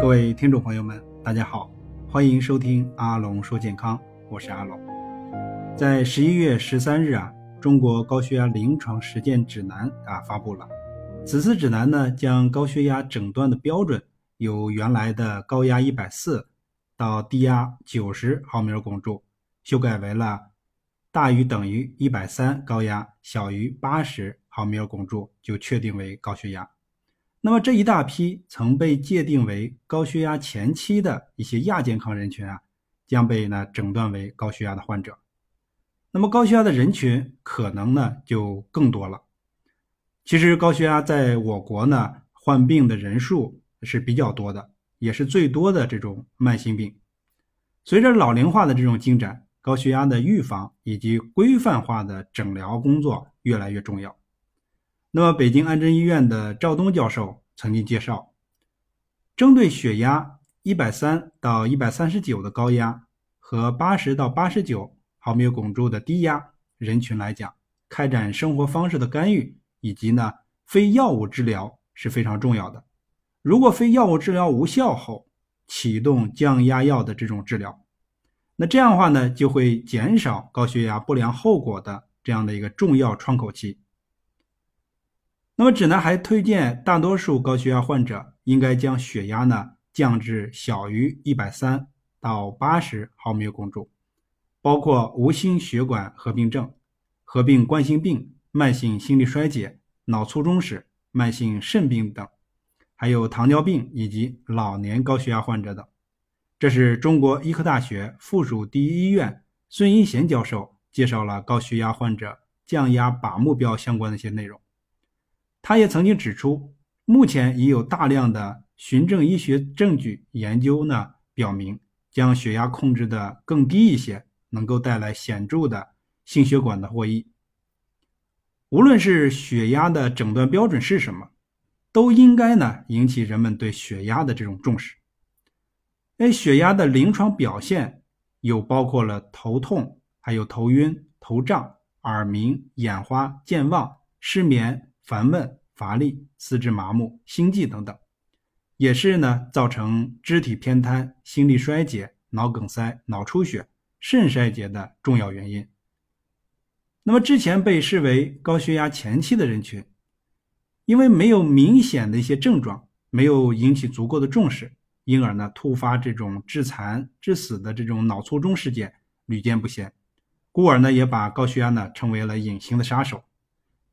各位听众朋友们，大家好，欢迎收听阿龙说健康，我是阿龙。在十一月十三日啊，中国高血压临床实践指南啊发布了。此次指南呢，将高血压诊断的标准由原来的高压一百四到低压九十毫米汞柱，修改为了大于等于一百三高压，小于八十毫米汞柱就确定为高血压。那么这一大批曾被界定为高血压前期的一些亚健康人群啊，将被呢诊断为高血压的患者。那么高血压的人群可能呢就更多了。其实高血压在我国呢患病的人数是比较多的，也是最多的这种慢性病。随着老龄化的这种进展，高血压的预防以及规范化的诊疗工作越来越重要。那么，北京安贞医院的赵东教授曾经介绍，针对血压一百三到一百三十九的高压和八十到八十九毫米汞柱的低压人群来讲，开展生活方式的干预以及呢非药物治疗是非常重要的。如果非药物治疗无效后，启动降压药的这种治疗，那这样的话呢，就会减少高血压不良后果的这样的一个重要窗口期。那么指南还推荐大多数高血压患者应该将血压呢降至小于一百三到八十毫米汞柱，包括无心血管合并症、合并冠心病、慢性心力衰竭、脑卒中史、慢性肾病等，还有糖尿病以及老年高血压患者等。这是中国医科大学附属第一医院孙一贤教授介绍了高血压患者降压靶目标相关的一些内容。他也曾经指出，目前已有大量的循证医学证据研究呢，表明将血压控制的更低一些，能够带来显著的心血管的获益。无论是血压的诊断标准是什么，都应该呢引起人们对血压的这种重视。哎，血压的临床表现有包括了头痛、还有头晕、头胀、耳鸣、眼花、健忘、失眠。烦闷、乏力、四肢麻木、心悸等等，也是呢造成肢体偏瘫、心力衰竭、脑梗塞、脑出血、肾衰竭的重要原因。那么之前被视为高血压前期的人群，因为没有明显的一些症状，没有引起足够的重视，因而呢突发这种致残致死的这种脑卒中事件屡见不鲜，故而呢也把高血压呢称为了隐形的杀手。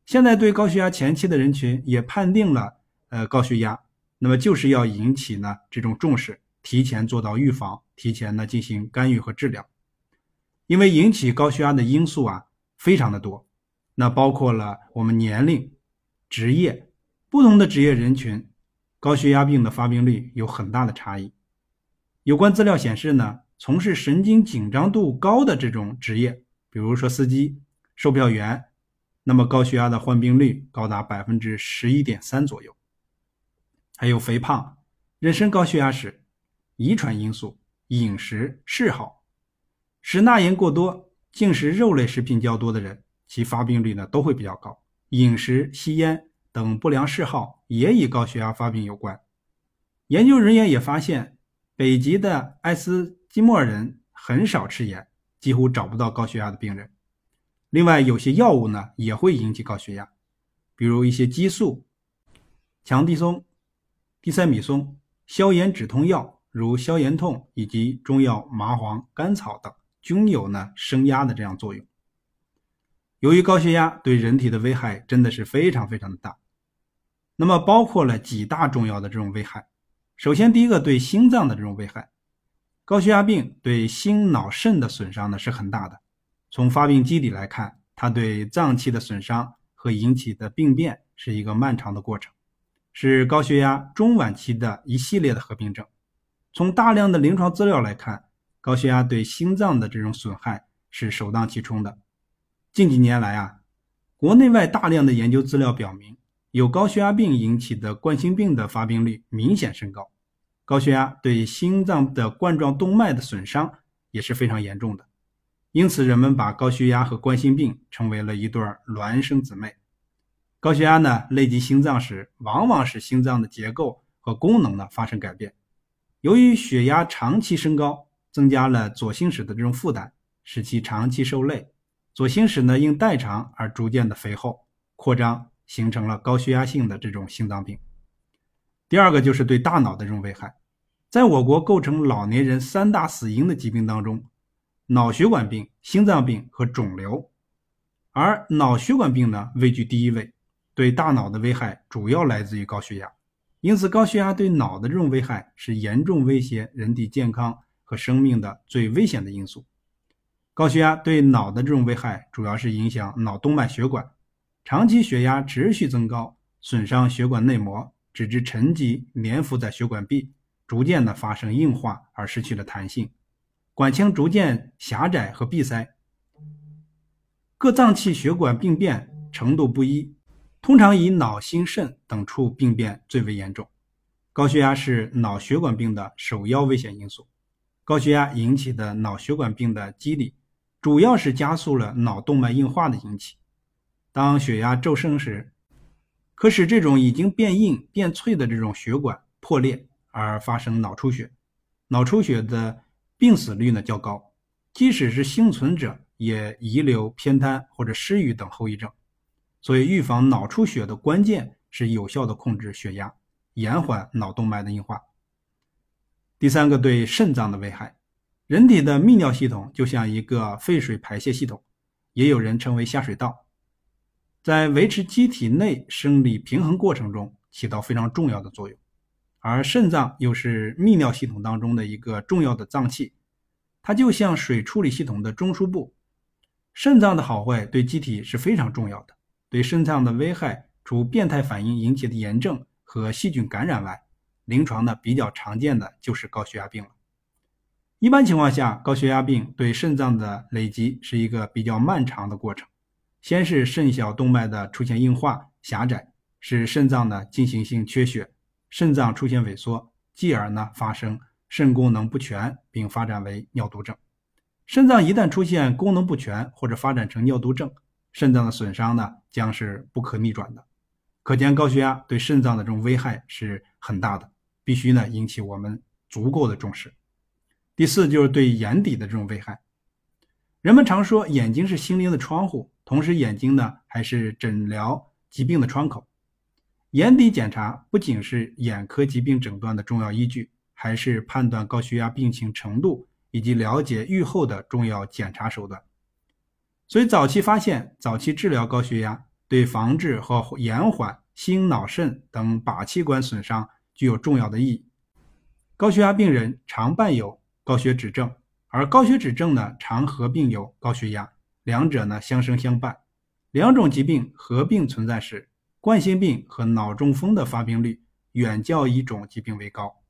现在对高血压前期的人群也判定了，呃，高血压，那么就是要引起呢这种重视，提前做到预防，提前呢进行干预和治疗。因为引起高血压的因素啊非常的多，那包括了我们年龄、职业，不同的职业人群，高血压病的发病率有很大的差异。有关资料显示呢，从事神经紧张度高的这种职业，比如说司机、售票员。那么高血压的患病率高达百分之十一点三左右，还有肥胖、妊娠高血压史、遗传因素、饮食嗜好、食钠盐过多、进食肉类食品较多的人，其发病率呢都会比较高。饮食、吸烟等不良嗜好也与高血压发病有关。研究人员也发现，北极的爱斯基摩人很少吃盐，几乎找不到高血压的病人。另外，有些药物呢也会引起高血压，比如一些激素、强地松、地塞米松、消炎止痛药，如消炎痛以及中药麻黄、甘草等，均有呢升压的这样作用。由于高血压对人体的危害真的是非常非常的大，那么包括了几大重要的这种危害。首先，第一个对心脏的这种危害，高血压病对心脑肾的损伤呢是很大的。从发病机理来看，它对脏器的损伤和引起的病变是一个漫长的过程，是高血压中晚期的一系列的合并症。从大量的临床资料来看，高血压对心脏的这种损害是首当其冲的。近几年来啊，国内外大量的研究资料表明，有高血压病引起的冠心病的发病率明显升高，高血压对心脏的冠状动脉的损伤也是非常严重的。因此，人们把高血压和冠心病称为了一对孪生姊妹。高血压呢，累及心脏时，往往使心脏的结构和功能呢发生改变。由于血压长期升高，增加了左心室的这种负担，使其长期受累，左心室呢因代偿而逐渐的肥厚扩张，形成了高血压性的这种心脏病。第二个就是对大脑的这种危害，在我国构成老年人三大死因的疾病当中，脑血管病、心脏病和肿瘤，而脑血管病呢位居第一位，对大脑的危害主要来自于高血压。因此，高血压对脑的这种危害是严重威胁人体健康和生命的最危险的因素。高血压对脑的这种危害，主要是影响脑动脉血管，长期血压持续增高，损伤血管内膜，直至沉积粘附在血管壁，逐渐的发生硬化而失去了弹性，管腔逐渐狭窄和闭塞，各脏器血管病变程度不一。通常以脑、心、肾等处病变最为严重。高血压是脑血管病的首要危险因素。高血压引起的脑血管病的机理，主要是加速了脑动脉硬化的引起。当血压骤升时，可使这种已经变硬、变脆的这种血管破裂，而发生脑出血。脑出血的病死率呢较高，即使是幸存者，也遗留偏瘫或者失语等后遗症。所以，预防脑出血的关键是有效的控制血压，延缓脑动脉的硬化。第三个，对肾脏的危害。人体的泌尿系统就像一个废水排泄系统，也有人称为下水道，在维持机体内生理平衡过程中起到非常重要的作用。而肾脏又是泌尿系统当中的一个重要的脏器，它就像水处理系统的中枢部。肾脏的好坏对机体是非常重要的。对肾脏的危害，除变态反应引起的炎症和细菌感染外，临床呢比较常见的就是高血压病了。一般情况下，高血压病对肾脏的累积是一个比较漫长的过程。先是肾小动脉的出现硬化狭窄，使肾脏呢进行性缺血，肾脏出现萎缩，继而呢发生肾功能不全，并发展为尿毒症。肾脏一旦出现功能不全或者发展成尿毒症，肾脏的损伤呢，将是不可逆转的。可见高血压对肾脏的这种危害是很大的，必须呢引起我们足够的重视。第四就是对眼底的这种危害。人们常说眼睛是心灵的窗户，同时眼睛呢还是诊疗疾病的窗口。眼底检查不仅是眼科疾病诊断的重要依据，还是判断高血压病情程度以及了解预后的重要检查手段。所以，早期发现、早期治疗高血压，对防治和延缓心脑肾等靶器官损伤具有重要的意义。高血压病人常伴有高血脂症，而高血脂症呢，常合并有高血压，两者呢相生相伴。两种疾病合并存在时，冠心病和脑中风的发病率远较一种疾病为高。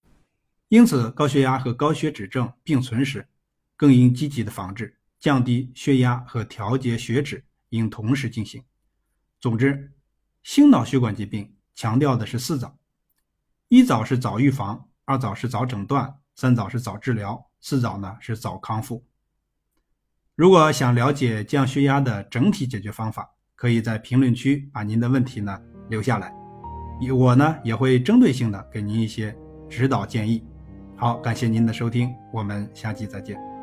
因此，高血压和高血脂症并存时，更应积极的防治。降低血压和调节血脂应同时进行。总之，心脑血管疾病强调的是四早：一早是早预防，二早是早诊断，三早是早治疗，四早呢是早康复。如果想了解降血压的整体解决方法，可以在评论区把您的问题呢留下来，我呢也会针对性的给您一些指导建议。好，感谢您的收听，我们下期再见。